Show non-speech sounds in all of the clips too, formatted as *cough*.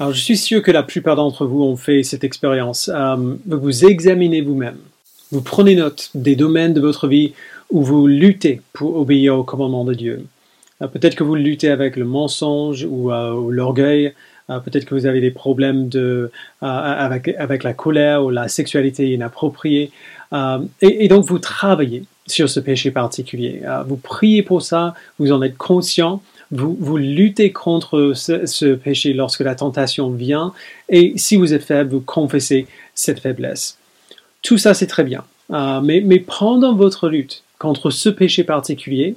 Alors je suis sûr que la plupart d'entre vous ont fait cette expérience. Euh, vous examinez vous-même. Vous prenez note des domaines de votre vie où vous luttez pour obéir au commandement de Dieu. Euh, peut-être que vous luttez avec le mensonge ou, euh, l'orgueil. Peut-être que vous avez des problèmes de, avec, avec, la colère ou la sexualité inappropriée. Et, et, donc vous travaillez sur ce péché particulier. Vous priez pour ça, vous en êtes conscient vous, luttez contre ce, péché lorsque la tentation vient, et si vous êtes faible, vous confessez cette faiblesse. Tout ça, c'est très bien. Euh, mais, mais pendant votre lutte contre ce péché particulier,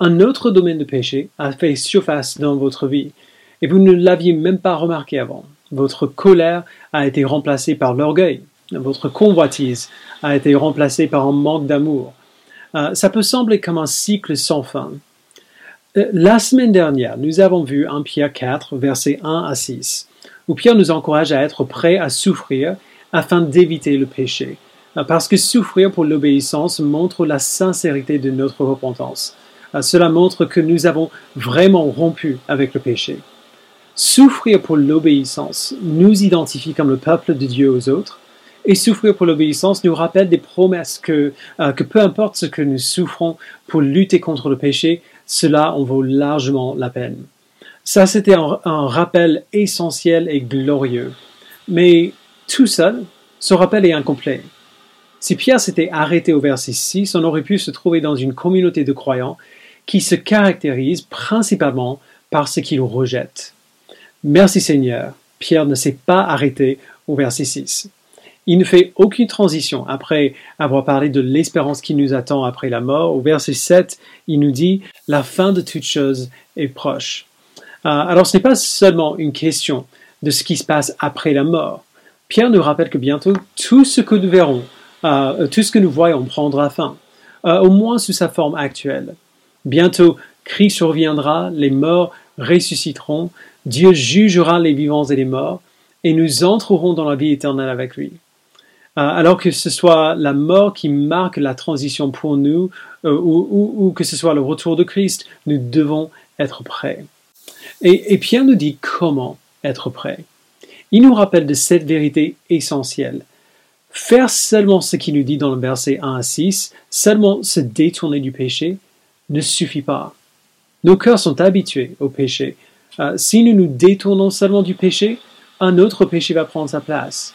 un autre domaine de péché a fait surface dans votre vie, et vous ne l'aviez même pas remarqué avant. Votre colère a été remplacée par l'orgueil. Votre convoitise a été remplacée par un manque d'amour. Euh, ça peut sembler comme un cycle sans fin, la semaine dernière, nous avons vu en Pierre 4, versets 1 à 6, où Pierre nous encourage à être prêts à souffrir afin d'éviter le péché, euh, parce que souffrir pour l'obéissance montre la sincérité de notre repentance. Euh, cela montre que nous avons vraiment rompu avec le péché. Souffrir pour l'obéissance nous identifie comme le peuple de Dieu aux autres, et souffrir pour l'obéissance nous rappelle des promesses que, que peu importe ce que nous souffrons pour lutter contre le péché, cela en vaut largement la peine. Ça, c'était un, rappel essentiel et glorieux. Mais tout seul, ce rappel est incomplet. Si Pierre s'était arrêté au verset 6, on aurait pu se trouver dans une communauté de croyants qui se caractérise principalement par ce qu'ils rejettent. Merci Seigneur, Pierre ne s'est pas arrêté au verset 6. Il ne fait aucune transition après avoir parlé de l'espérance qui nous attend après la mort. Au verset 7, il nous dit La fin de toute chose est proche. Euh, alors ce n'est pas seulement une question de ce qui se passe après la mort. Pierre nous rappelle que bientôt tout ce que nous verrons, euh, tout ce que nous voyons prendra fin, euh, au moins sous sa forme actuelle. Bientôt, Christ reviendra, les morts ressusciteront, Dieu jugera les vivants et les morts, et nous entrerons dans la vie éternelle avec lui. Euh, alors que ce soit la mort qui marque la transition pour nous euh, ou, que ce soit le retour de Christ, nous devons être prêts. Et, Pierre nous dit comment être prêts. Il nous rappelle de cette vérité essentielle. Faire seulement ce qu'il nous dit dans le verset 1 à 6, seulement se détourner du péché, ne suffit pas. Nos cœurs sont habitués au péché. Euh, si nous nous détournons seulement du péché, un autre péché va prendre sa place.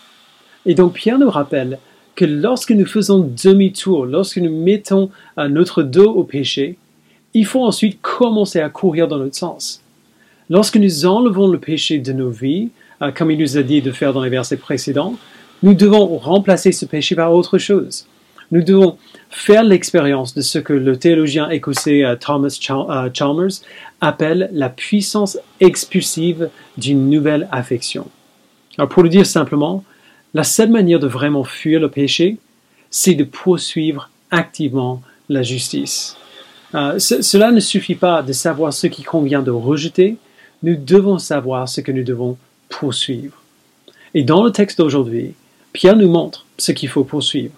Et donc Pierre nous rappelle que lorsque nous faisons demi-tour, lorsque nous mettons euh, notre dos au péché, il faut ensuite commencer à courir dans notre sens. Lorsque nous enlevons le péché de nos vies, euh, comme il nous a dit de faire dans les versets précédents, nous devons remplacer ce péché par autre chose. Nous devons faire l'expérience de ce que le théologien écossais euh, Thomas Chalmers appelle la puissance expulsive d'une nouvelle affection. Alors pour le dire simplement, la seule manière de vraiment fuir le péché, c'est de poursuivre activement la justice. Euh, cela ne suffit pas de savoir ce qui convient de rejeter, nous devons savoir ce que nous devons poursuivre. Et dans le texte d'aujourd'hui, Pierre nous montre ce qu'il faut poursuivre.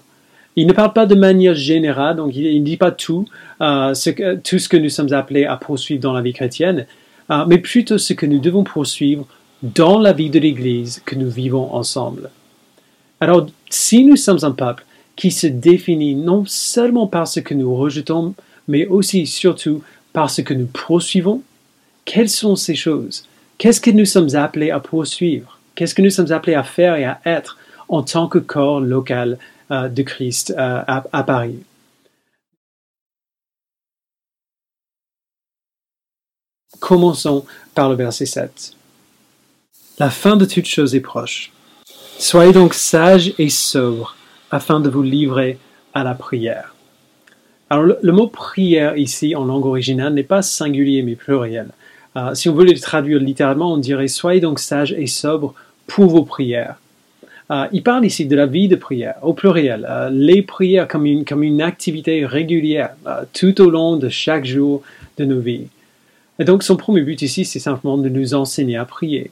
Il ne parle pas de manière générale, donc il ne dit pas tout, euh, ce que, tout ce que nous sommes appelés à poursuivre dans la vie chrétienne, euh, mais plutôt ce que nous devons poursuivre dans la vie de l'Église que nous vivons ensemble. Alors, si nous sommes un peuple qui se définit non seulement par ce que nous rejetons, mais aussi surtout par ce que nous poursuivons, quelles sont ces choses? Qu'est-ce que nous sommes appelés à poursuivre? Qu'est-ce que nous sommes appelés à faire et à être en tant que corps local euh, de Christ euh, à Paris? Commençons par le verset 7. La fin de toute chose est proche. Soyez donc sages et sobres afin de vous livrer à la prière. Alors le, mot prière ici en langue originale n'est pas singulier mais pluriel. Euh, si on veut le traduire littéralement, on dirait soyez donc sages et sobres pour vos prières. Euh, il parle ici de la vie de prière, au pluriel, euh, les prières comme une, comme une activité régulière tout au long de chaque jour de nos vies. Et donc son premier but ici, c'est simplement de nous enseigner à prier.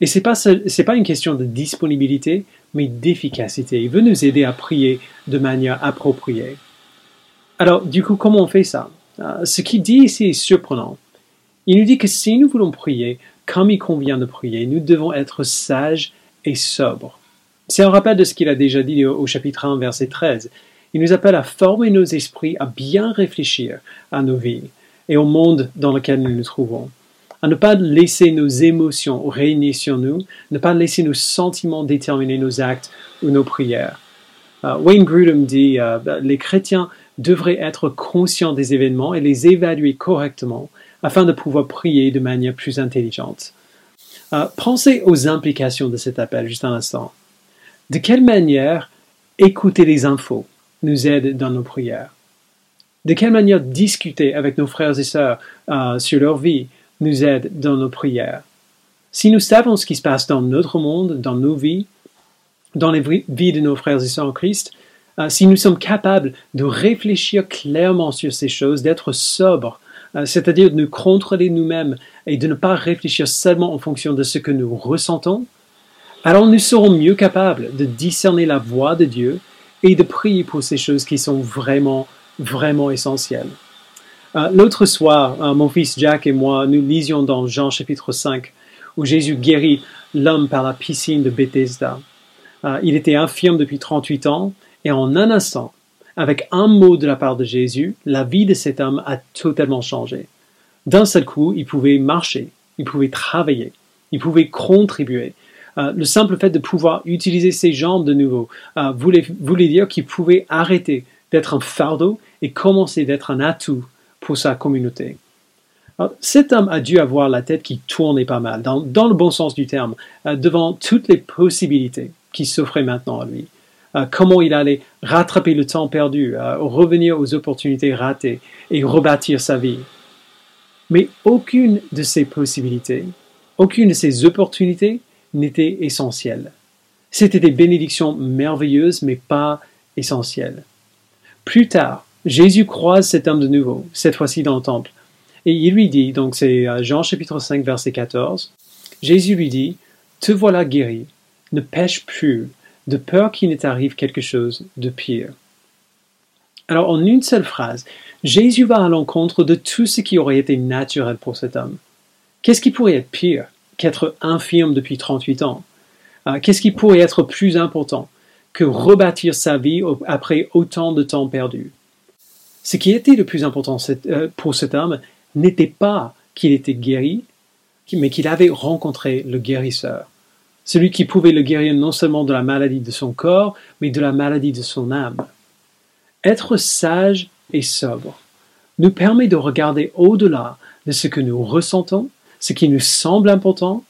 Et ce n'est pas, pas une question de disponibilité, mais d'efficacité. Il veut nous aider à prier de manière appropriée. Alors, du coup, comment on fait ça? Euh, Ce qu'il dit ici est surprenant. Il nous dit que si nous voulons prier, comme il convient de prier, nous devons être sages et sobres. C'est un rappel de ce qu'il a déjà dit au, chapitre 1, verset 13. Il nous appelle à former nos esprits, à bien réfléchir à nos vies et au monde dans lequel nous nous trouvons. À ne pas laisser nos émotions régner sur nous, ne pas laisser nos sentiments déterminer nos actes ou nos prières. Euh, Wayne Grudem dit euh, les chrétiens devraient être conscients des événements et les évaluer correctement afin de pouvoir prier de manière plus intelligente. Euh, pensez aux implications de cet appel juste un instant. De quelle manière écouter les infos nous aide dans nos prières? De quelle manière discuter avec nos frères et sœurs sur leur vie? Nous aide dans nos prières Si nous savons ce qui se passe dans notre monde, dans nos vies, dans les vies de nos frères et sœurs en Christ, euh, si nous sommes capables de réfléchir clairement sur ces choses, d'être sobres, euh, c'est-à-dire de nous contrôler nous-mêmes et de ne pas réfléchir seulement en fonction de ce que nous ressentons, alors nous serons mieux capables de discerner la voix de Dieu et de prier pour ces choses qui sont vraiment, vraiment essentielles. Euh, l'autre soir, mon fils Jack et moi, nous lisions dans Jean chapitre 5, où Jésus guérit l'homme par la piscine de Bethesda. il était infirme depuis 38 ans et en un instant, avec un mot de la part de Jésus, la vie de cet homme a totalement changé. D'un seul coup, il pouvait marcher, il pouvait travailler, il pouvait contribuer. Euh, le simple fait de pouvoir utiliser ses jambes de nouveau euh, voulait dire qu'il pouvait arrêter d'être un fardeau et commencer d'être un atout pour sa communauté. cet homme a dû avoir la tête qui tournait pas mal, dans, le bon sens du terme, euh, devant toutes les possibilités qui s'offraient maintenant à lui. Euh, comment il allait rattraper le temps perdu, euh, revenir aux opportunités ratées et rebâtir sa vie. Mais aucune de ces possibilités, aucune de ces opportunités n'était essentielle. C'était des bénédictions merveilleuses, mais pas essentielles. Plus tard, Jésus croise cet homme de nouveau, cette fois-ci dans le temple, et il lui dit, donc c'est euh, Jean chapitre 5 verset 14, Jésus lui dit, Te voilà guéri, ne pêche plus, de peur qu'il ne t'arrive quelque chose de pire. Alors en une seule phrase, Jésus va à l'encontre de tout ce qui aurait été naturel pour cet homme. Qu'est-ce qui pourrait être pire qu'être infirme depuis 38 ans? Euh, Qu'est-ce qui pourrait être plus important que rebâtir sa vie après autant de temps perdu? Ce qui était le plus important euh, pour cet homme n'était pas qu'il était guéri, mais qu'il avait rencontré le guérisseur celui qui pouvait le guérir non seulement de la maladie de son corps, mais de la maladie de son âme. Être sage et sobre nous permet de regarder au-delà de ce que nous ressentons, ce qui nous semble important,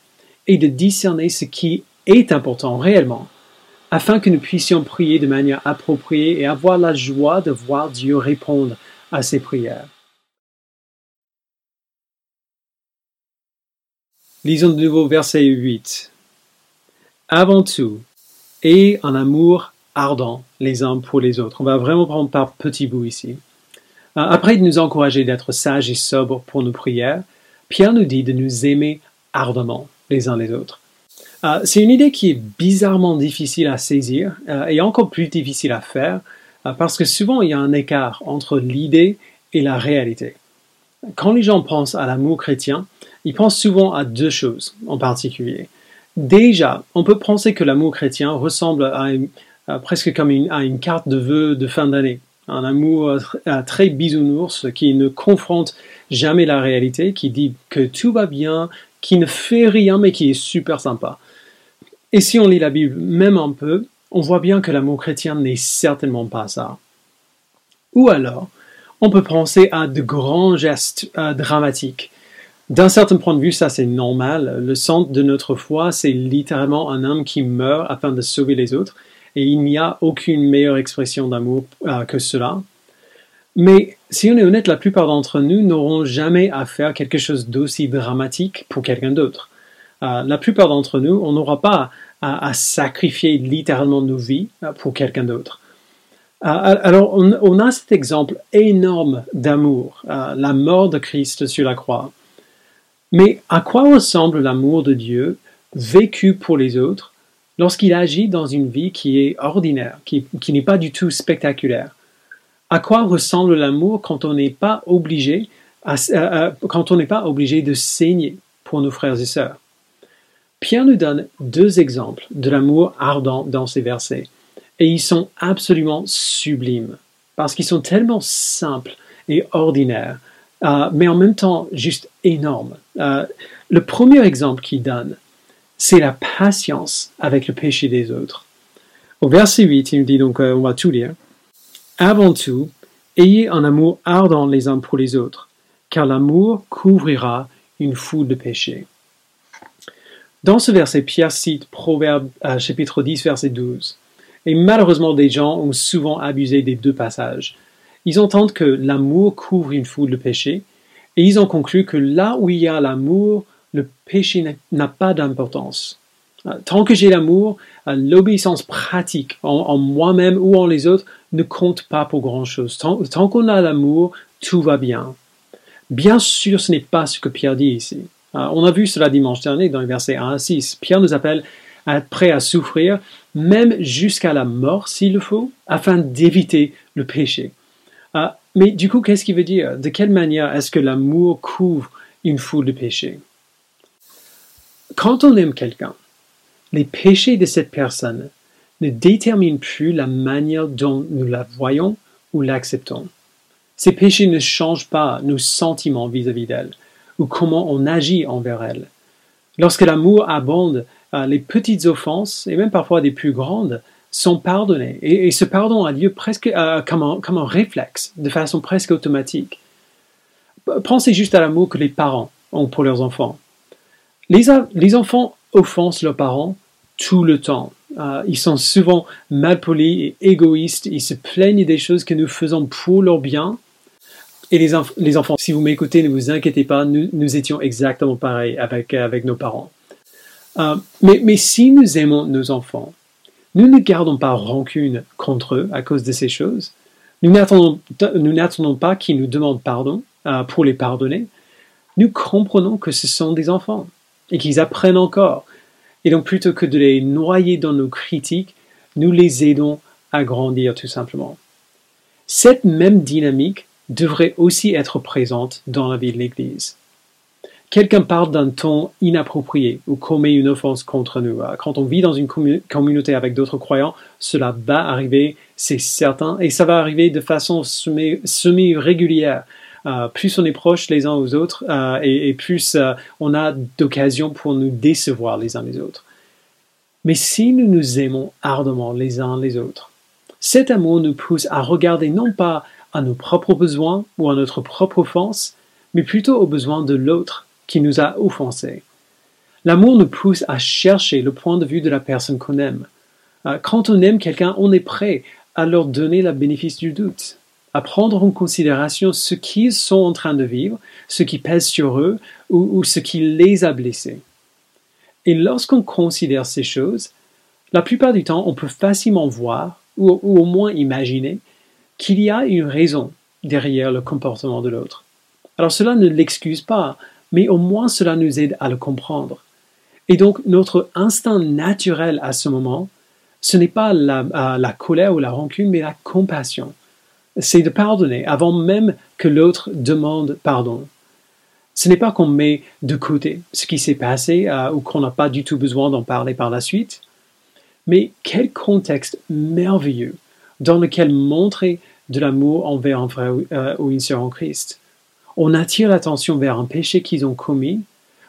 et de discerner ce qui est important réellement, afin que nous puissions prier de manière appropriée et avoir la joie de voir Dieu répondre à ces prières. Lisons de nouveau verset 8 avant tout, et un amour ardent les uns pour les autres. On va vraiment prendre par petits bouts ici. Euh, après de nous encourager d'être sages et sobres pour nos prières, Pierre nous dit de nous aimer ardemment les uns les autres. Euh, c'est une idée qui est bizarrement difficile à saisir euh, et encore plus difficile à faire parce que souvent il y a un écart entre l'idée et la réalité. Quand les gens pensent à l'amour chrétien, ils pensent souvent à deux choses en particulier. Déjà, on peut penser que l'amour chrétien ressemble presque comme à une carte de vœux de fin d'année. Un amour euh, très bisounours qui ne confronte jamais la réalité, qui dit que tout va bien, qui ne fait rien mais qui est super sympa. Et si on lit la Bible même un peu, on voit bien que l'amour chrétien n'est certainement pas ça. Ou alors, on peut penser à de grands gestes euh, dramatiques d'un certain point de vue, ça c'est normal. Le centre de notre foi, c'est littéralement un homme qui meurt afin de sauver les autres. Et il n'y a aucune meilleure expression d'amour euh, que cela. Mais si on est honnête, la plupart d'entre nous n'auront jamais à faire quelque chose d'aussi dramatique pour quelqu'un d'autre. Euh, la plupart d'entre nous, on n'aura pas à, sacrifier littéralement nos vies euh, pour quelqu'un d'autre. alors, on, on, a cet exemple énorme d'amour, la mort de Christ sur la croix. Mais à quoi ressemble l'amour de Dieu vécu pour les autres lorsqu'il agit dans une vie qui est ordinaire, qui, n'est pas du tout spectaculaire? À quoi ressemble l'amour quand on n'est pas obligé quand on n'est pas obligé de saigner pour nos frères et sœurs? Pierre nous donne deux exemples de l'amour ardent dans ces versets, et ils sont absolument sublimes, parce qu'ils sont tellement simples et ordinaires, euh, mais en même temps juste énormes. Euh, le premier exemple qu'il donne, c'est la patience avec le péché des autres. Au verset 8, il nous dit donc, euh, on va tout lire. Avant tout, ayez un amour ardent les uns pour les autres, car l'amour couvrira une foule de péchés. Dans ce verset, Pierre cite Proverbe euh, chapitre 10, verset 12. Et malheureusement, des gens ont souvent abusé des deux passages. Ils entendent que l'amour couvre une foule de péchés, et ils ont conclu que là où il y a l'amour, le péché n'a pas d'importance. Euh, tant que j'ai l'amour, euh, l'obéissance pratique en, moi-même ou en les autres ne compte pas pour grand-chose. Tant, tant qu'on a l'amour, tout va bien. Bien sûr, ce n'est pas ce que Pierre dit ici. Euh, on a vu cela dimanche dernier dans les versets 1 à 6. Pierre nous appelle à être prêt à souffrir, même jusqu'à la mort s'il le faut, afin d'éviter le péché. mais du coup, qu'est-ce qu'il veut dire? De quelle manière est-ce que l'amour couvre une foule de péchés? Quand on aime quelqu'un, les péchés de cette personne ne déterminent plus la manière dont nous la voyons ou l'acceptons. Ces péchés ne changent pas nos sentiments vis-à-vis d'elle ou comment on agit envers elle. Lorsque l'amour abonde, euh, les petites offenses, et même parfois des plus grandes, sont pardonnées. Et, ce pardon a lieu presque euh, comme, un, réflexe, de façon presque automatique. Pensez juste à l'amour que les parents ont pour leurs enfants. les enfants offensent leurs parents tout le temps. Euh, ils sont souvent malpolis et égoïstes. Ils se plaignent des choses que nous faisons pour leur bien. Et les, les enfants, si vous m'écoutez, ne vous inquiétez pas, nous, nous étions exactement pareil avec, avec nos parents. Euh, mais, mais si nous aimons nos enfants, nous ne gardons pas rancune contre eux à cause de ces choses. Nous n'attendons pas qu'ils nous demandent pardon euh, pour les pardonner. Nous comprenons que ce sont des enfants et qu'ils apprennent encore. Et donc plutôt que de les noyer dans nos critiques, nous les aidons à grandir tout simplement. Cette même dynamique devrait aussi être présente dans la vie de l'Église. Quelqu'un parle d'un ton inapproprié ou commet une offense contre nous. Quand on vit dans une communauté avec d'autres croyants, cela va arriver, c'est certain, et ça va arriver de façon semi-régulière. Euh, plus on est proche les uns aux autres euh, et, plus on a d'occasions pour nous décevoir les uns les autres. Mais si nous nous aimons ardemment les uns les autres, cet amour nous pousse à regarder non pas à nos propres besoins ou à notre propre offense, mais plutôt aux besoins de l'autre qui nous a offensés. L'amour nous pousse à chercher le point de vue de la personne qu'on aime. Quand on aime quelqu'un, on est prêt à leur donner le bénéfice du doute à prendre en considération ce qu'ils sont en train de vivre, ce qui pèse sur eux ou, ce qui les a blessés. Et lorsqu'on considère ces choses, la plupart du temps, on peut facilement voir, ou au moins imaginer, qu'il y a une raison derrière le comportement de l'autre. Alors cela ne l'excuse pas, mais au moins cela nous aide à le comprendre. Et donc notre instinct naturel à ce moment, ce n'est pas la, colère ou la rancune, mais la compassion c'est de pardonner avant même que l'autre demande pardon. Ce n'est pas qu'on met de côté ce qui s'est passé euh, ou qu'on n'a pas du tout besoin d'en parler par la suite, mais quel contexte merveilleux dans lequel montrer de l'amour envers un frère euh, ou une sœur en Christ. On attire l'attention vers un péché qu'ils ont commis,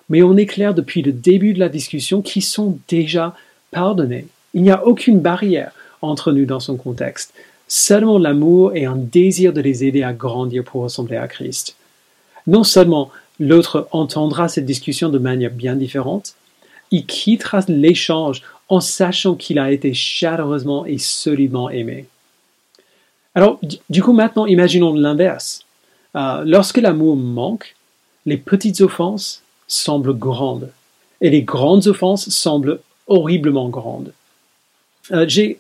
mais on éclaire depuis le début de la discussion qu'ils sont déjà pardonnés. Il n'y a aucune barrière entre nous dans son contexte. Seulement l'amour et un désir de les aider à grandir pour ressembler à Christ. Non seulement l'autre entendra cette discussion de manière bien différente, il quittera l'échange en sachant qu'il a été chaleureusement et solidement aimé. Alors, du coup, maintenant, imaginons l'inverse. Euh, lorsque l'amour manque, les petites offenses semblent grandes et les grandes offenses semblent horriblement grandes. Euh, j'ai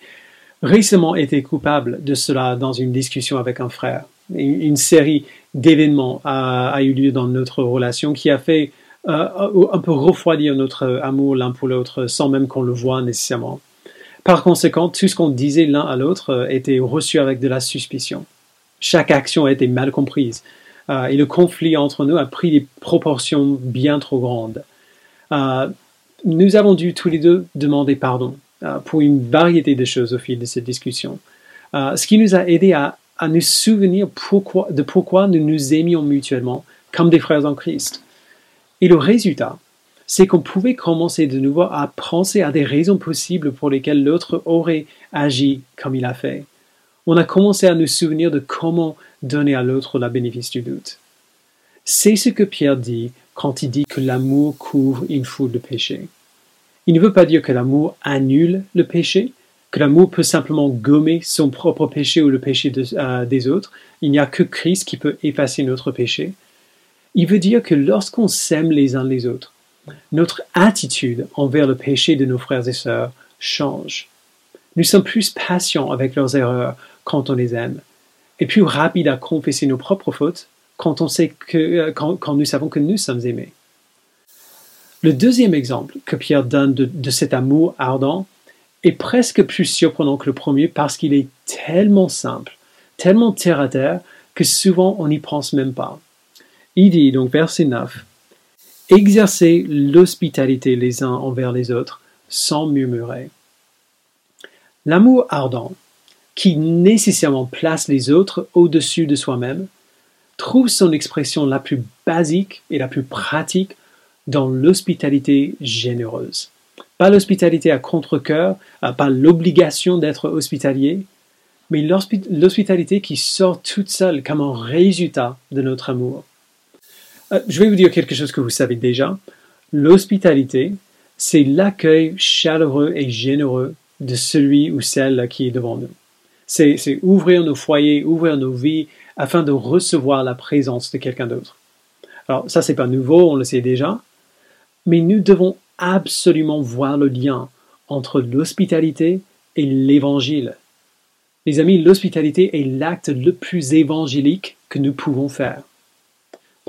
récemment été coupable de cela dans une discussion avec un frère. Une série d'événements a, eu lieu dans notre relation qui a fait euh, un peu refroidir notre amour l'un pour l'autre sans même qu'on le voie nécessairement. Par conséquent, tout ce qu'on disait l'un à l'autre euh, était reçu avec de la suspicion. Chaque action a été mal comprise. euh, et le conflit entre nous a pris des proportions bien trop grandes. Euh, nous avons dû tous les deux demander pardon pour une variété de choses au fil de cette discussion, ce qui nous a aidé à, nous souvenir de pourquoi nous nous aimions mutuellement comme des frères en Christ. Et le résultat, c'est qu'on pouvait commencer de nouveau à penser à des raisons possibles pour lesquelles l'autre aurait agi comme il a fait. On a commencé à nous souvenir de comment donner à l'autre la bénéfice du doute. C'est ce que Pierre dit quand il dit que l'amour couvre une foule de péchés. Il ne veut pas dire que l'amour annule le péché, que l'amour peut simplement gommer son propre péché ou le péché euh, des autres. Il n'y a que Christ qui peut effacer notre péché. Il veut dire que lorsqu'on s'aime les uns les autres, notre attitude envers le péché de nos frères et sœurs change. Nous sommes plus patients avec leurs erreurs quand on les aime, et plus rapides à confesser nos propres fautes quand, on sait que, euh, quand, nous savons que nous sommes aimés. Le deuxième exemple que Pierre donne de, de cet amour ardent est presque plus surprenant que le premier parce qu'il est tellement simple, tellement terre à terre, que souvent on n'y pense même pas. Il dit donc verset 9, Exercez l'hospitalité les uns envers les autres sans murmurer. L'amour ardent, qui nécessairement place les autres au-dessus de soi-même, trouve son expression la plus basique et la plus pratique dans l'hospitalité généreuse. Pas l'hospitalité à contre-coeur, euh, pas l'obligation d'être hospitalier, mais l'hospitalité qui sort toute seule comme un résultat de notre amour. Euh, je vais vous dire quelque chose que vous savez déjà. L'hospitalité, c'est l'accueil chaleureux et généreux de celui ou celle qui est devant nous. C'est ouvrir nos foyers, ouvrir nos vies afin de recevoir la présence de quelqu'un d'autre. Alors ça, c'est pas nouveau, on le sait déjà, mais nous devons absolument voir le lien entre l'hospitalité et l'évangile. Les amis, l'hospitalité est l'acte le plus évangélique que nous pouvons faire.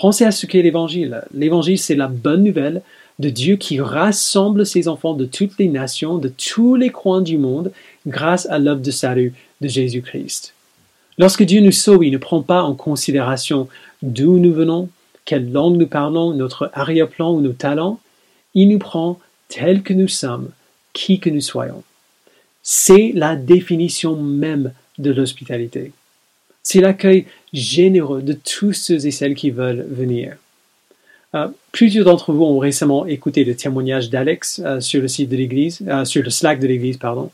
Pensez à ce qu'est l'Évangile. L'Évangile, c'est la bonne nouvelle de Dieu qui rassemble ses enfants de toutes les nations, de tous les coins du monde, grâce à l'œuvre de salut de Jésus-Christ. Lorsque Dieu nous sauve, il ne prend pas en considération d'où nous venons, quelle langue nous parlons, notre arrière-plan ou nos talents. Il nous prend tel que nous sommes, qui que nous soyons. C'est la définition même de l'hospitalité. C'est l'accueil généreux de tous ceux et celles qui veulent venir. Euh, plusieurs d'entre vous ont récemment écouté le témoignage d'Alex euh, sur le site de l'église, euh, sur le Slack de l'église, pardon.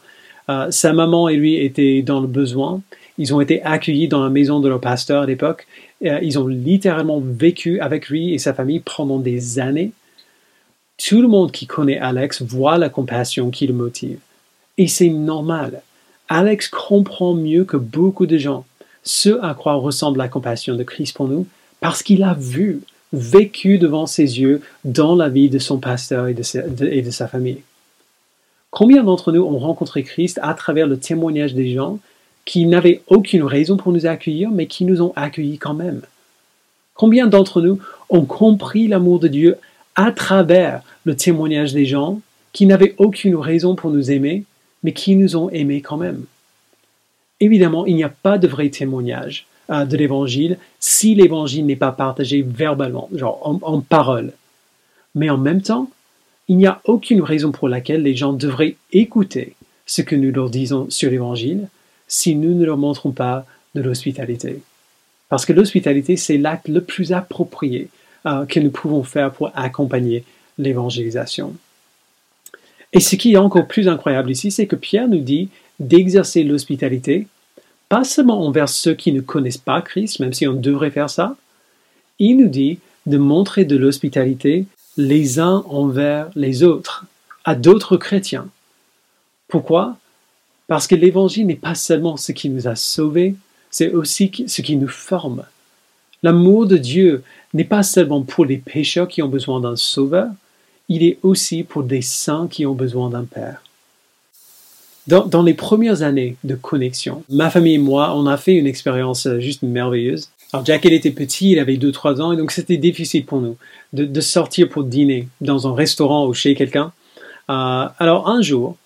sa maman et lui étaient dans le besoin. Ils ont été accueillis dans la maison de leur pasteur à l'époque. ils ont littéralement vécu avec lui et sa famille pendant des années. Tout le monde qui connaît Alex voit la compassion qui le motive. Et c'est normal. Alex comprend mieux que beaucoup de gens ce à quoi ressemble la compassion de Christ pour nous, parce qu'il a vu, vécu devant ses yeux dans la vie de son pasteur et de sa, famille. Combien d'entre nous ont rencontré Christ à travers le témoignage des gens qui n'avaient aucune raison pour nous accueillir, mais qui nous ont accueillis quand même? Combien d'entre nous ont compris l'amour de Dieu à travers le témoignage des gens qui n'avaient aucune raison pour nous aimer, mais qui nous ont aimés quand même? Évidemment, il n'y a pas de vrai témoignage euh, de l'évangile si l'évangile n'est pas partagé verbalement, genre en, en, parole. Mais en même temps, il n'y a aucune raison pour laquelle les gens devraient écouter ce que nous leur disons sur l'évangile si nous ne leur montrons pas de l'hospitalité. Parce que l'hospitalité, c'est l'acte le plus approprié euh, que nous pouvons faire pour accompagner l'évangélisation. Et ce qui est encore plus incroyable ici, c'est que Pierre nous dit d'exercer l'hospitalité, pas seulement envers ceux qui ne connaissent pas Christ, même si on devrait faire ça, il nous dit de montrer de l'hospitalité les uns envers les autres, à d'autres chrétiens. Pourquoi? Parce que l'Évangile n'est pas seulement ce qui nous a sauvés, c'est aussi ce qui nous forme. L'amour de Dieu n'est pas seulement pour les pécheurs qui ont besoin d'un sauveur, il est aussi pour des saints qui ont besoin d'un Père. Dans, les premières années de connexion, ma famille et moi, on a fait une expérience euh, juste merveilleuse. Alors Jack, il était petit, il avait 2-3 ans, et donc c'était difficile pour nous de, sortir pour dîner dans un restaurant ou chez quelqu'un. Euh, alors un jour,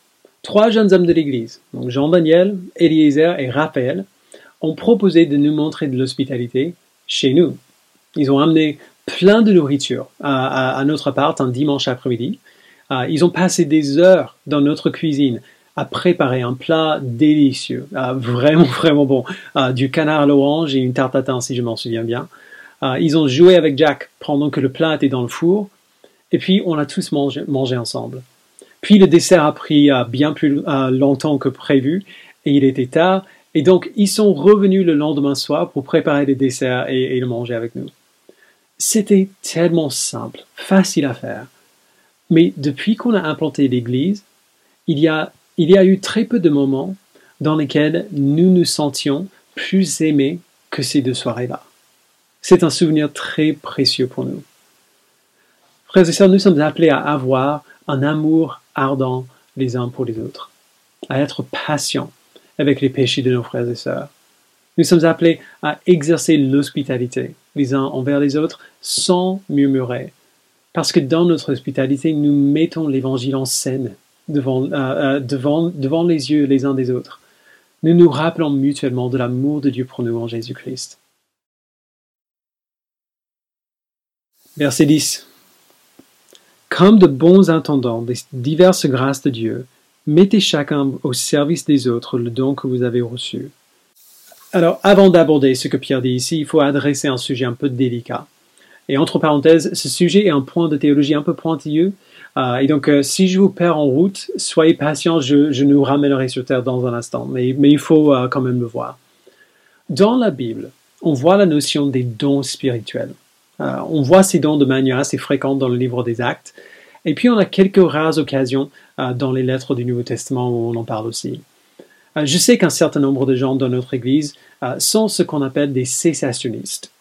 trois jeunes hommes de l'église, donc Jean-Daniel, Eliezer et Raphaël, ont proposé de nous montrer de l'hospitalité chez nous. Ils ont amené plein de nourriture à, notre appart un dimanche après-midi. Euh, ils ont passé des heures dans notre cuisine à préparer un plat délicieux, euh, vraiment *laughs* vraiment bon, euh, du canard à l'orange et une tarte tatin si je m'en souviens bien. ils ont joué avec Jack pendant que le plat était dans le four, et puis on a tous mangé, ensemble. Puis le dessert a pris bien plus longtemps que prévu, et il était tard, et donc ils sont revenus le lendemain soir pour préparer les desserts et le manger avec nous. C'était tellement simple, facile à faire. Mais depuis qu'on a implanté l'Église, il y a, il y a eu très peu de moments dans lesquels nous nous sentions plus aimés que ces deux soirées-là. C'est un souvenir très précieux pour nous. Frères et sœurs, nous sommes appelés à avoir un amour ardent les uns pour les autres, à être patients avec les péchés de nos frères et sœurs, nous sommes appelés à exercer l'hospitalité les uns envers les autres sans murmurer. Parce que dans notre hospitalité, nous mettons l'évangile en scène devant, euh, euh, devant, devant les yeux les uns des autres. Nous nous rappelons mutuellement de l'amour de Dieu pour nous en Jésus-Christ. Verset 10. Comme de bons intendants des diverses grâces de Dieu, mettez chacun au service des autres le don que vous avez reçu alors, avant d'aborder ce que Pierre dit ici, il faut adresser un sujet un peu délicat. Et entre parenthèses, ce sujet est un point de théologie un peu pointilleux. Euh, et donc, euh, si je vous perds en route, soyez patient, je, nous ramènerai sur Terre dans un instant. Mais, il faut euh, quand même le voir. Dans la Bible, on voit la notion des dons spirituels. on voit ces dons de manière assez fréquente dans le livre des Actes. Et puis, on a quelques rares occasions dans les lettres du Nouveau Testament où on en parle aussi. Je sais qu'un certain nombre de gens dans notre Église sont ce qu'on appelle des cessationnistes.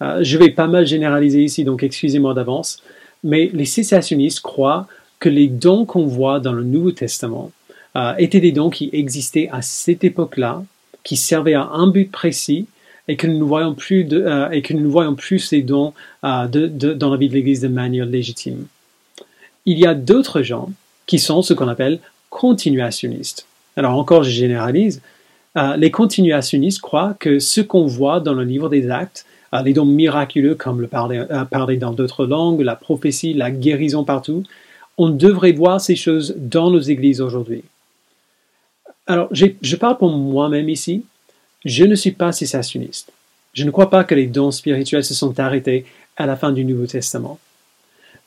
Je vais pas mal généraliser ici, donc excusez-moi d'avance, mais les cessationnistes croient que les dons qu'on voit dans le Nouveau Testament étaient des dons qui existaient à cette époque-là, qui servaient à un but précis, et que nous ne voyons plus, de, et que nous voyons plus ces dons de, dans la vie de l'Église de manière légitime. Il y a d'autres gens qui sont ce qu'on appelle continuationnistes. Alors encore, je généralise. Euh, les continuationnistes croient que ce qu'on voit dans le livre des actes, euh, les dons miraculeux comme le parler, euh, parler dans d'autres langues, la prophétie, la guérison partout, on devrait voir ces choses dans nos églises aujourd'hui. Alors, je parle pour moi-même ici. Je ne suis pas cessationniste. Je ne crois pas que les dons spirituels se sont arrêtés à la fin du Nouveau Testament.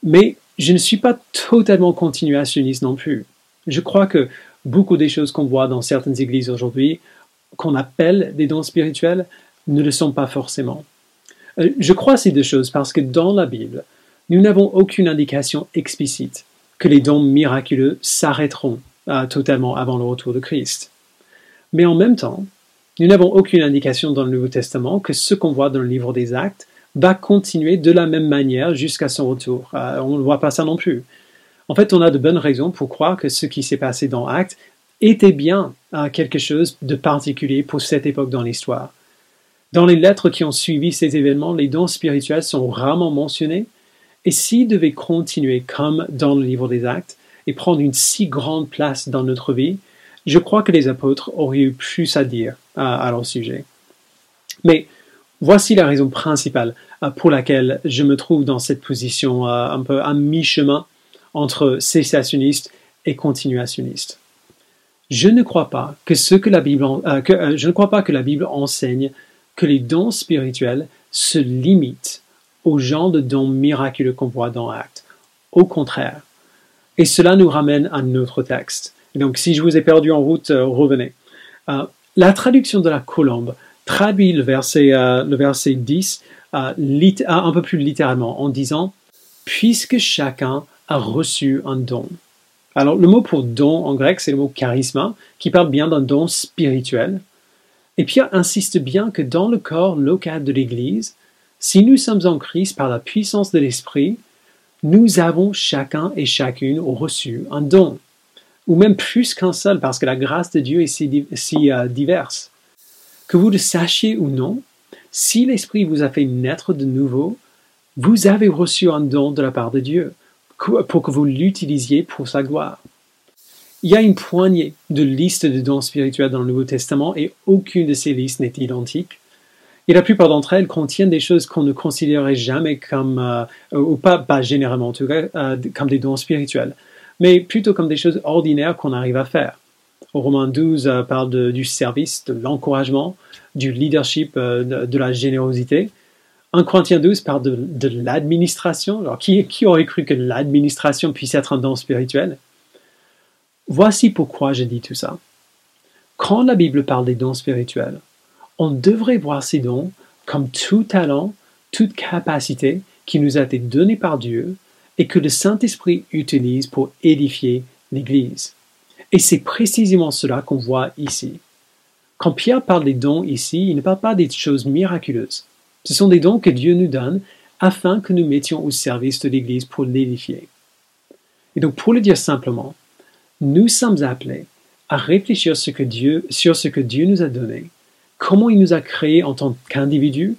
Mais je ne suis pas totalement continuationniste non plus. Je crois que beaucoup des choses qu'on voit dans certaines églises aujourd'hui, qu'on appelle des dons spirituels, ne le sont pas forcément. Euh, je crois ces deux choses parce que dans la Bible, nous n'avons aucune indication explicite que les dons miraculeux s'arrêteront euh, totalement avant le retour de Christ. Mais en même temps, nous n'avons aucune indication dans le Nouveau Testament que ce qu'on voit dans le livre des Actes va continuer de la même manière jusqu'à son retour. Euh, on ne voit pas ça non plus. En fait, on a de bonnes raisons pour croire que ce qui s'est passé dans Actes était bien quelque chose de particulier pour cette époque dans l'histoire. Dans les lettres qui ont suivi ces événements, les dons spirituels sont rarement mentionnés, et s'ils devaient continuer comme dans le livre des Actes et prendre une si grande place dans notre vie, je crois que les apôtres auraient eu plus à dire euh, à, leur sujet. Mais voici la raison principale euh, pour laquelle je me trouve dans cette position un peu à mi-chemin entre cessationniste et continuationniste. Je ne crois pas que ce que la Bible, euh, euh, je ne crois pas que la Bible enseigne que les dons spirituels se limitent aux genre de dons miraculeux qu'on voit dans Actes. Au contraire. Et cela nous ramène à notre texte. Donc, si je vous ai perdu en route, euh, revenez. la traduction de la colombe traduit le verset, le verset 10 un peu plus littéralement en disant Puisque chacun a reçu un don. Alors, le mot pour don en grec, c'est le mot charisma, qui parle bien d'un don spirituel. Et Pierre insiste bien que dans le corps local de l'Église, si nous sommes en Christ par la puissance de l'Esprit, nous avons chacun et chacune reçu un don, ou même plus qu'un seul, parce que la grâce de Dieu est si, euh, diverse. Que vous le sachiez ou non, si l'Esprit vous a fait naître de nouveau, vous avez reçu un don de la part de Dieu pour que vous l'utilisiez pour sa gloire. Il y a une poignée de listes de dons spirituels dans le Nouveau Testament et aucune de ces listes n'est identique. Et la plupart d'entre elles contiennent des choses qu'on ne considérerait jamais comme, euh, ou pas, généralement en tout cas, euh, comme des dons spirituels, mais plutôt comme des choses ordinaires qu'on arrive à faire. Au Romain 12 euh, parle du service, de l'encouragement, du leadership, de, la générosité. 1 Corinthiens 12 parle de, l'administration. Alors, qui aurait cru que l'administration puisse être un don spirituel? Voici pourquoi je dis tout ça. Quand la Bible parle des dons spirituels, on devrait voir ces dons comme tout talent, toute capacité qui nous a été donnée par Dieu et que le Saint-Esprit utilise pour édifier l'Église. Et c'est précisément cela qu'on voit ici. Quand Pierre parle des dons ici, il ne parle pas des choses miraculeuses. Ce sont des dons que Dieu nous donne afin que nous mettions au service de l'Église pour l'édifier. Et donc, pour le dire simplement, nous sommes appelés à réfléchir sur ce que Dieu, sur ce que Dieu nous a donné comment il nous a créés en tant qu'individus,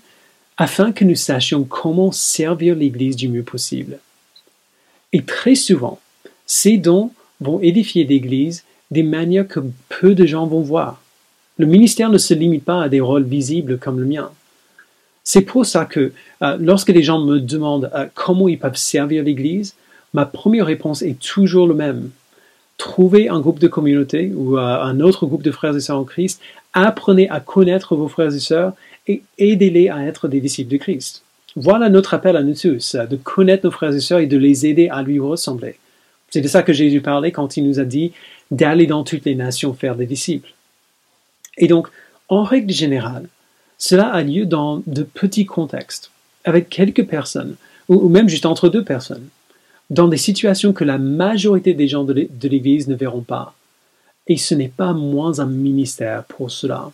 afin que nous sachions comment servir l'Église du mieux possible. Et très souvent, ces dons vont édifier l'Église des manières que peu de gens vont voir. Le ministère ne se limite pas à des rôles visibles comme le mien. C'est pour ça que euh, lorsque les gens me demandent euh, comment ils peuvent servir l'Église, ma première réponse est toujours le même. Trouvez un groupe de communauté ou euh, un autre groupe de frères et sœurs en Christ Apprenez à connaître vos frères et sœurs et aidez-les à être des disciples de Christ. Voilà notre appel à nous tous, de connaître nos frères et sœurs et de les aider à lui ressembler. C'est de ça que Jésus parlait quand il nous a dit d'aller dans toutes les nations faire des disciples. Et donc, en règle générale, cela a lieu dans de petits contextes, avec quelques personnes, ou même juste entre deux personnes, dans des situations que la majorité des gens de l'Église ne verront pas et ce n'est pas moins un ministère pour cela.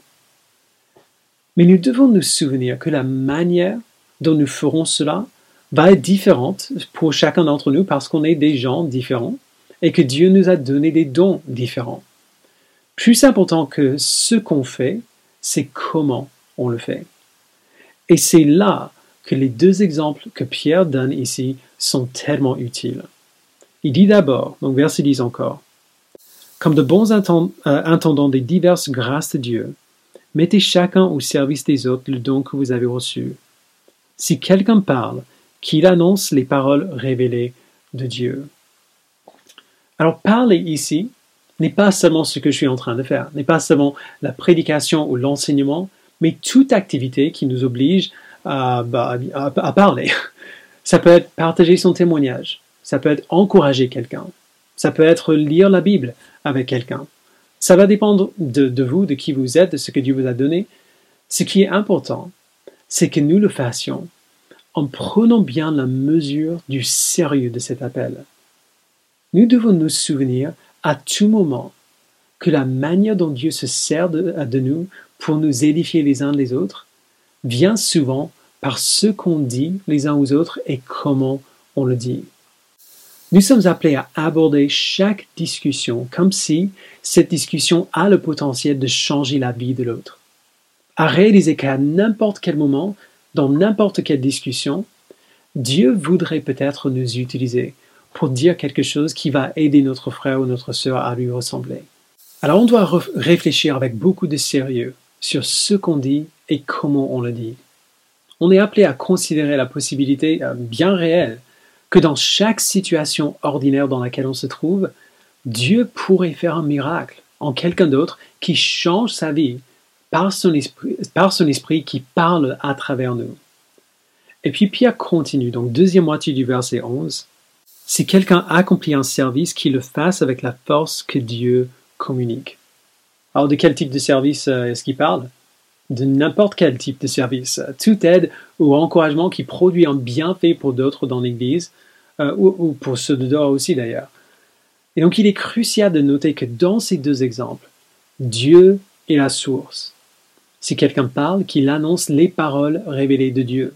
Mais nous devons nous souvenir que la manière dont nous ferons cela va être différente pour chacun d'entre nous parce qu'on est des gens différents et que Dieu nous a donné des dons différents. Plus important que ce qu'on fait, c'est comment on le fait. Et c'est là que les deux exemples que Pierre donne ici sont tellement utiles. Il dit d'abord, donc verset 10 encore, comme de bons euh, intendants des diverses grâces de Dieu, mettez chacun au service des autres le don que vous avez reçu. Si quelqu'un parle, qu'il annonce les paroles révélées de Dieu. Alors parler ici n'est pas seulement ce que je suis en train de faire, n'est pas seulement la prédication ou l'enseignement, mais toute activité qui nous oblige à, bah, à parler. Ça peut être partager son témoignage, ça peut être encourager quelqu'un, ça peut être lire la Bible avec quelqu'un. Ça va dépendre de, vous, de qui vous êtes, de ce que Dieu vous a donné. Ce qui est important, c'est que nous le fassions en prenant bien la mesure du sérieux de cet appel. Nous devons nous souvenir à tout moment que la manière dont Dieu se sert de, de nous pour nous édifier les uns les autres vient souvent par ce qu'on dit les uns aux autres et comment on le dit. Nous sommes appelés à aborder chaque discussion comme si cette discussion a le potentiel de changer la vie de l'autre. À réaliser qu'à n'importe quel moment, dans n'importe quelle discussion, Dieu voudrait peut-être nous utiliser pour dire quelque chose qui va aider notre frère ou notre sœur à lui ressembler. Alors on doit réfléchir avec beaucoup de sérieux sur ce qu'on dit et comment on le dit. On est appelé à considérer la possibilité euh, bien réelle que dans chaque situation ordinaire dans laquelle on se trouve, Dieu pourrait faire un miracle en quelqu'un d'autre qui change sa vie par son, esprit, par son esprit qui parle à travers nous. Et puis Pierre continue, donc deuxième moitié du verset 11. Si quelqu'un accomplit un service, qu'il le fasse avec la force que Dieu communique. Alors de quel type de service euh, est-ce qu'il parle? De n'importe quel type de service. Toute aide ou encouragement qui produit un bienfait pour d'autres dans l'Église, euh, ou, pour ceux de dehors aussi d'ailleurs. Et donc il est crucial de noter que dans ces deux exemples, Dieu est la source. Si quelqu'un parle, qu'il annonce les paroles révélées de Dieu.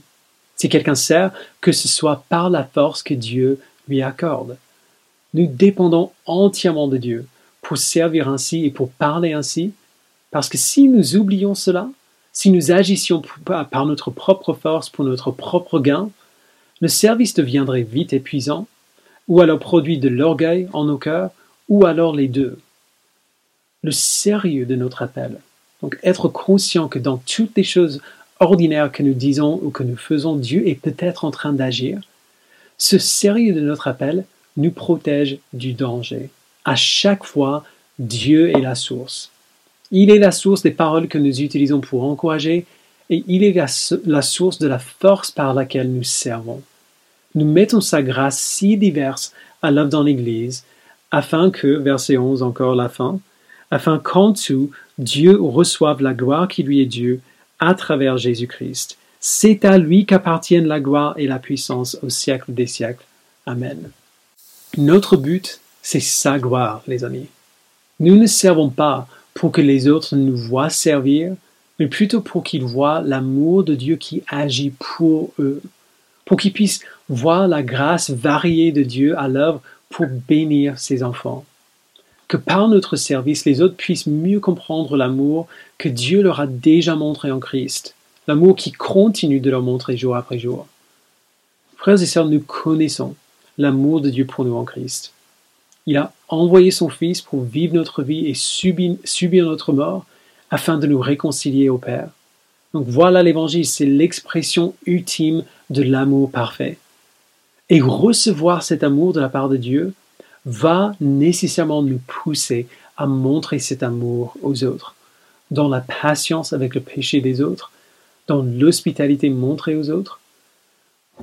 Si quelqu'un sert, que ce soit par la force que Dieu lui accorde. Nous dépendons entièrement de Dieu pour servir ainsi et pour parler ainsi, parce que si nous oublions cela, si nous agissions par notre propre force pour notre propre gain, le service deviendrait vite épuisant, ou alors produit de l'orgueil en nos cœurs, ou alors les deux. Le sérieux de notre appel, donc être conscient que dans toutes les choses ordinaire que nous disons ou que nous faisons, Dieu est peut-être en train d'agir. Ce sérieux de notre appel nous protège du danger. À chaque fois, Dieu est la source. Il est la source des paroles que nous utilisons pour encourager et il est la, source de la force par laquelle nous servons. Nous mettons sa grâce si diverse à l'œuvre dans l'Église, afin que, verset 11 encore la fin, afin qu'en tout, Dieu reçoive la gloire qui lui est due à travers Jésus-Christ. C'est à lui qu'appartiennent la gloire et la puissance au siècle des siècles. Amen. Notre but, c'est sa gloire, les amis. Nous ne servons pas pour que les autres nous voient servir, mais plutôt pour qu'ils voient l'amour de Dieu qui agit pour eux, pour qu'ils puissent voir la grâce variée de Dieu à l'œuvre pour bénir ses enfants. Que par notre service, les autres puissent mieux comprendre l'amour que Dieu leur a déjà montré en Christ, l'amour qui continue de leur montrer jour après jour. Frères et sœurs, nous connaissons l'amour de Dieu pour nous en Christ. Il a envoyé son Fils pour vivre notre vie et subir, notre mort afin de nous réconcilier au Père. Donc voilà l'évangile, c'est l'expression ultime de l'amour parfait. Et recevoir cet amour de la part de Dieu va nécessairement nous pousser à montrer cet amour aux autres, dans la patience avec le péché des autres, dans l'hospitalité montrée aux autres.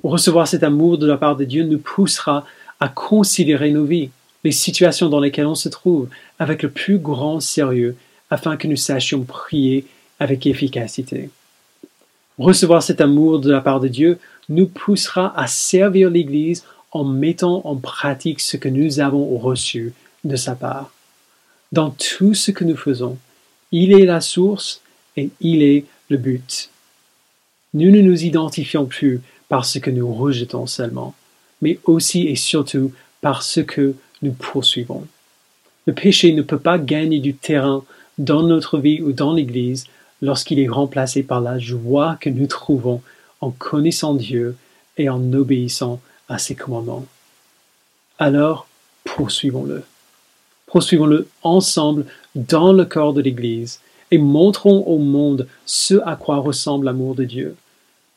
Recevoir cet amour de la part de Dieu nous poussera à considérer nos vies, les situations dans lesquelles on se trouve, avec le plus grand sérieux afin que nous sachions prier avec efficacité. Recevoir cet amour de la part de Dieu nous poussera à servir l'Église en mettant en pratique ce que nous avons reçu de sa part. Dans tout ce que nous faisons, il est la source et il est le but. Nous ne nous identifions plus par ce que nous rejetons seulement, mais aussi et surtout par ce que nous poursuivons. Le péché ne peut pas gagner du terrain dans notre vie ou dans l'Église lorsqu'il est remplacé par la joie que nous trouvons en connaissant Dieu et en obéissant à ses commandements. Alors, poursuivons-le. Poursuivons-le ensemble dans le corps de l'Église et montrons au monde ce à quoi ressemble l'amour de Dieu,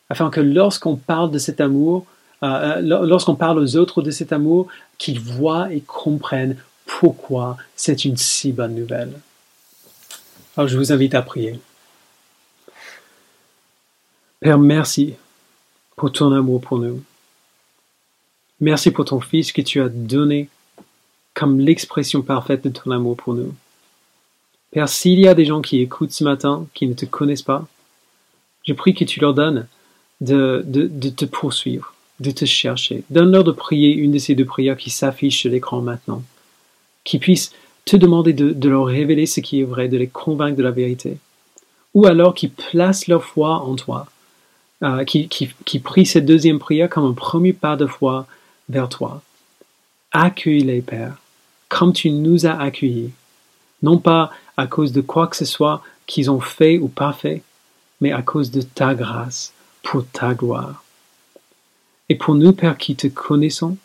afin que lorsqu'on parle de cet amour, euh, euh, lorsqu'on parle aux autres de cet amour, qu'ils voient et comprennent pourquoi c'est une si bonne nouvelle. Alors je vous invite à prier. Père, merci pour ton amour pour nous. Merci pour ton Fils que tu as donné comme l'expression parfaite de ton amour pour nous. Père, s'il y a des gens qui écoutent ce matin, qui ne te connaissent pas, je prie que tu leur donnes de, de, te poursuivre, de te chercher. Donne-leur de prier une de ces deux prières qui s'affichent sur l'écran maintenant, qui puissent te demander de, leur révéler ce qui est vrai, de les convaincre de la vérité. Ou alors qui placent leur foi en toi, euh, qui, qui, qui prient cette deuxième prière comme un premier pas de foi vers toi. Accueille-les, Père, comme tu nous as accueillis, non pas à cause de quoi que ce soit qu'ils ont fait ou pas fait, mais à cause de ta grâce, pour ta gloire. Et pour nous, Père, qui te connaissons,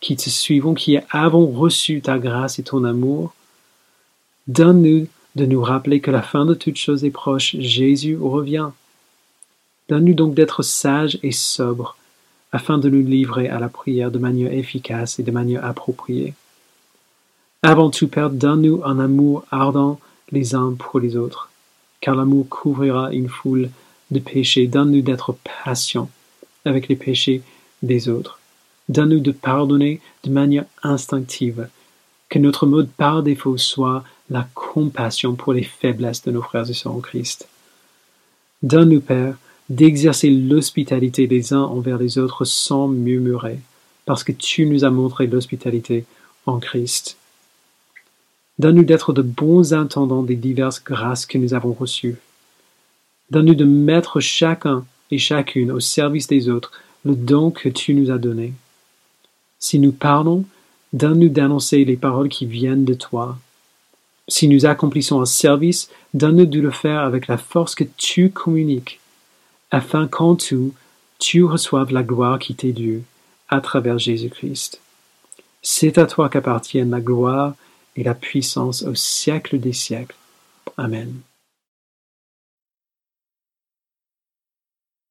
qui te suivons, qui avons reçu ta grâce et ton amour, Donne-nous de nous rappeler que la fin de toute chose est proche, Jésus revient. Donne-nous donc d'être sages et sobres, afin de nous livrer à la prière de manière efficace et de manière appropriée. Avant tout, Père, donne-nous un amour ardent les uns pour les autres, car l'amour couvrira une foule de péchés. Donne-nous d'être patients avec les péchés des autres. Donne-nous de pardonner de manière instinctive, que notre mode par défaut soit la compassion pour les faiblesses de nos frères et sœurs en Christ. Donne-nous, Père, d'exercer l'hospitalité des uns envers les autres sans murmurer, parce que tu nous as montré l'hospitalité en Christ. Donne-nous d'être de bons intendants des diverses grâces que nous avons reçues. Donne-nous de mettre chacun et chacune au service des autres le don que tu nous as donné. Si nous parlons, donne-nous d'annoncer les paroles qui viennent de toi si nous accomplissons un service, donne-nous de le faire avec la force que tu communiques, afin qu'en tout, tu reçoives la gloire qui t'est due à travers Jésus-Christ. C'est à toi qu'appartiennent la gloire et la puissance au siècle des siècles. Amen.